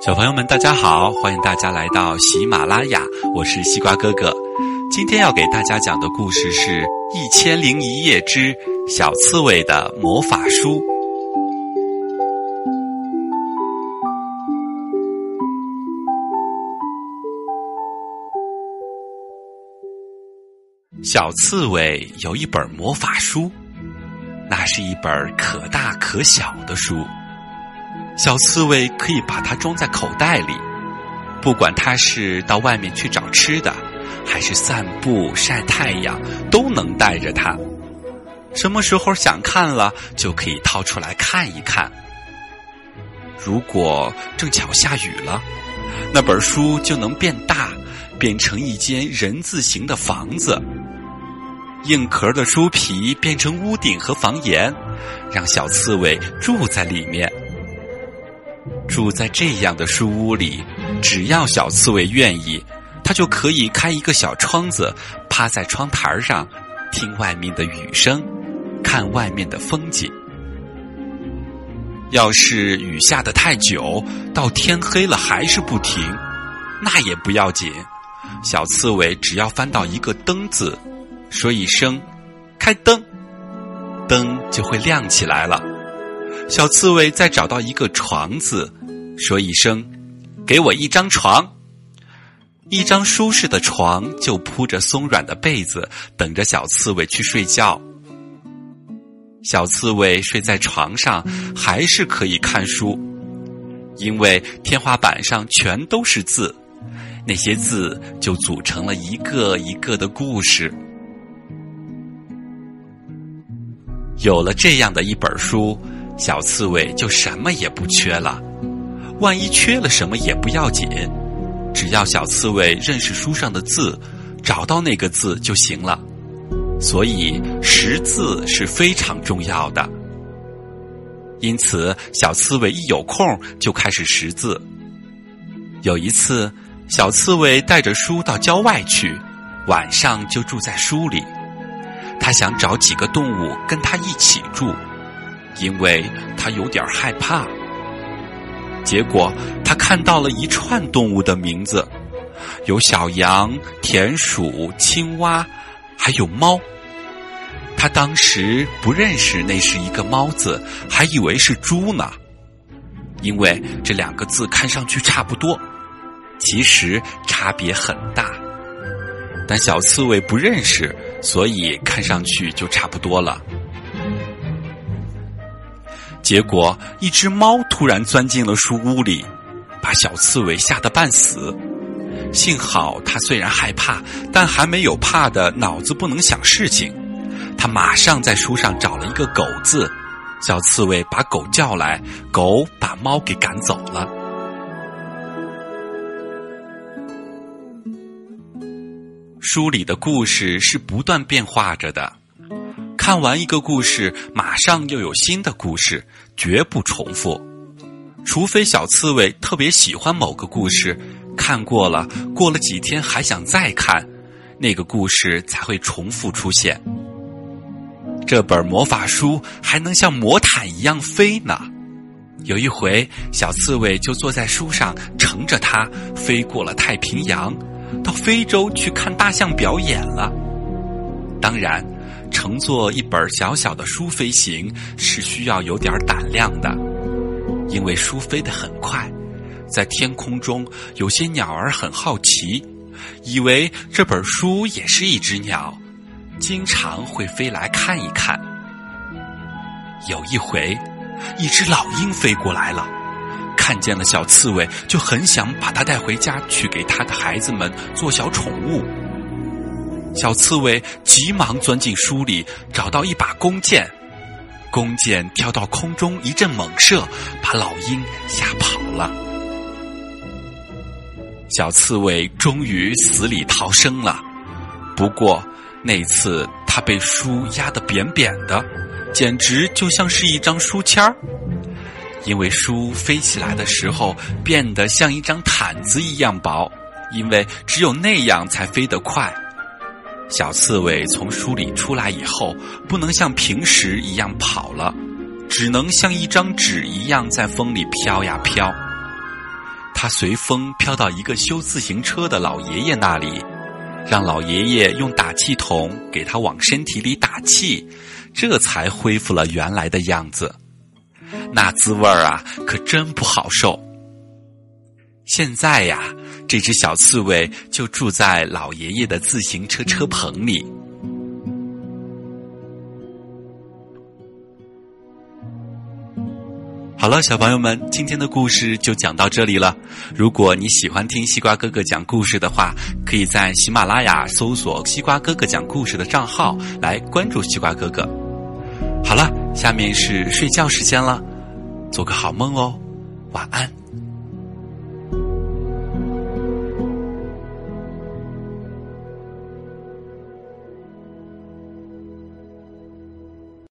小朋友们，大家好！欢迎大家来到喜马拉雅，我是西瓜哥哥。今天要给大家讲的故事是《一千零一夜之小刺猬的魔法书》。小刺猬有一本魔法书，那是一本可大可小的书。小刺猬可以把它装在口袋里，不管它是到外面去找吃的，还是散步晒太阳，都能带着它。什么时候想看了，就可以掏出来看一看。如果正巧下雨了，那本书就能变大，变成一间人字形的房子。硬壳的书皮变成屋顶和房檐，让小刺猬住在里面。住在这样的书屋里，只要小刺猬愿意，它就可以开一个小窗子，趴在窗台上，听外面的雨声，看外面的风景。要是雨下的太久，到天黑了还是不停，那也不要紧，小刺猬只要翻到一个“灯”字，说一声“开灯”，灯就会亮起来了。小刺猬再找到一个“床”字。说一声，给我一张床，一张舒适的床，就铺着松软的被子，等着小刺猬去睡觉。小刺猬睡在床上，还是可以看书，因为天花板上全都是字，那些字就组成了一个一个的故事。有了这样的一本书，小刺猬就什么也不缺了。万一缺了什么也不要紧，只要小刺猬认识书上的字，找到那个字就行了。所以识字是非常重要的。因此，小刺猬一有空就开始识字。有一次，小刺猬带着书到郊外去，晚上就住在书里。他想找几个动物跟他一起住，因为他有点害怕。结果，他看到了一串动物的名字，有小羊、田鼠、青蛙，还有猫。他当时不认识那是一个“猫”字，还以为是猪呢，因为这两个字看上去差不多，其实差别很大。但小刺猬不认识，所以看上去就差不多了。结果，一只猫突然钻进了书屋里，把小刺猬吓得半死。幸好它虽然害怕，但还没有怕的脑子不能想事情。它马上在书上找了一个“狗”字，小刺猬把狗叫来，狗把猫给赶走了。书里的故事是不断变化着的。看完一个故事，马上又有新的故事，绝不重复。除非小刺猬特别喜欢某个故事，看过了，过了几天还想再看，那个故事才会重复出现。这本魔法书还能像魔毯一样飞呢。有一回，小刺猬就坐在书上，乘着它飞过了太平洋，到非洲去看大象表演了。当然。乘坐一本小小的书飞行是需要有点胆量的，因为书飞得很快，在天空中有些鸟儿很好奇，以为这本书也是一只鸟，经常会飞来看一看。有一回，一只老鹰飞过来了，看见了小刺猬，就很想把它带回家去给它的孩子们做小宠物。小刺猬急忙钻进书里，找到一把弓箭，弓箭跳到空中一阵猛射，把老鹰吓跑了。小刺猬终于死里逃生了，不过那次它被书压得扁扁的，简直就像是一张书签儿。因为书飞起来的时候变得像一张毯子一样薄，因为只有那样才飞得快。小刺猬从书里出来以后，不能像平时一样跑了，只能像一张纸一样在风里飘呀飘。它随风飘到一个修自行车的老爷爷那里，让老爷爷用打气筒给它往身体里打气，这才恢复了原来的样子。那滋味儿啊，可真不好受。现在呀，这只小刺猬就住在老爷爷的自行车车棚里。好了，小朋友们，今天的故事就讲到这里了。如果你喜欢听西瓜哥哥讲故事的话，可以在喜马拉雅搜索“西瓜哥哥讲故事”的账号来关注西瓜哥哥。好了，下面是睡觉时间了，做个好梦哦，晚安。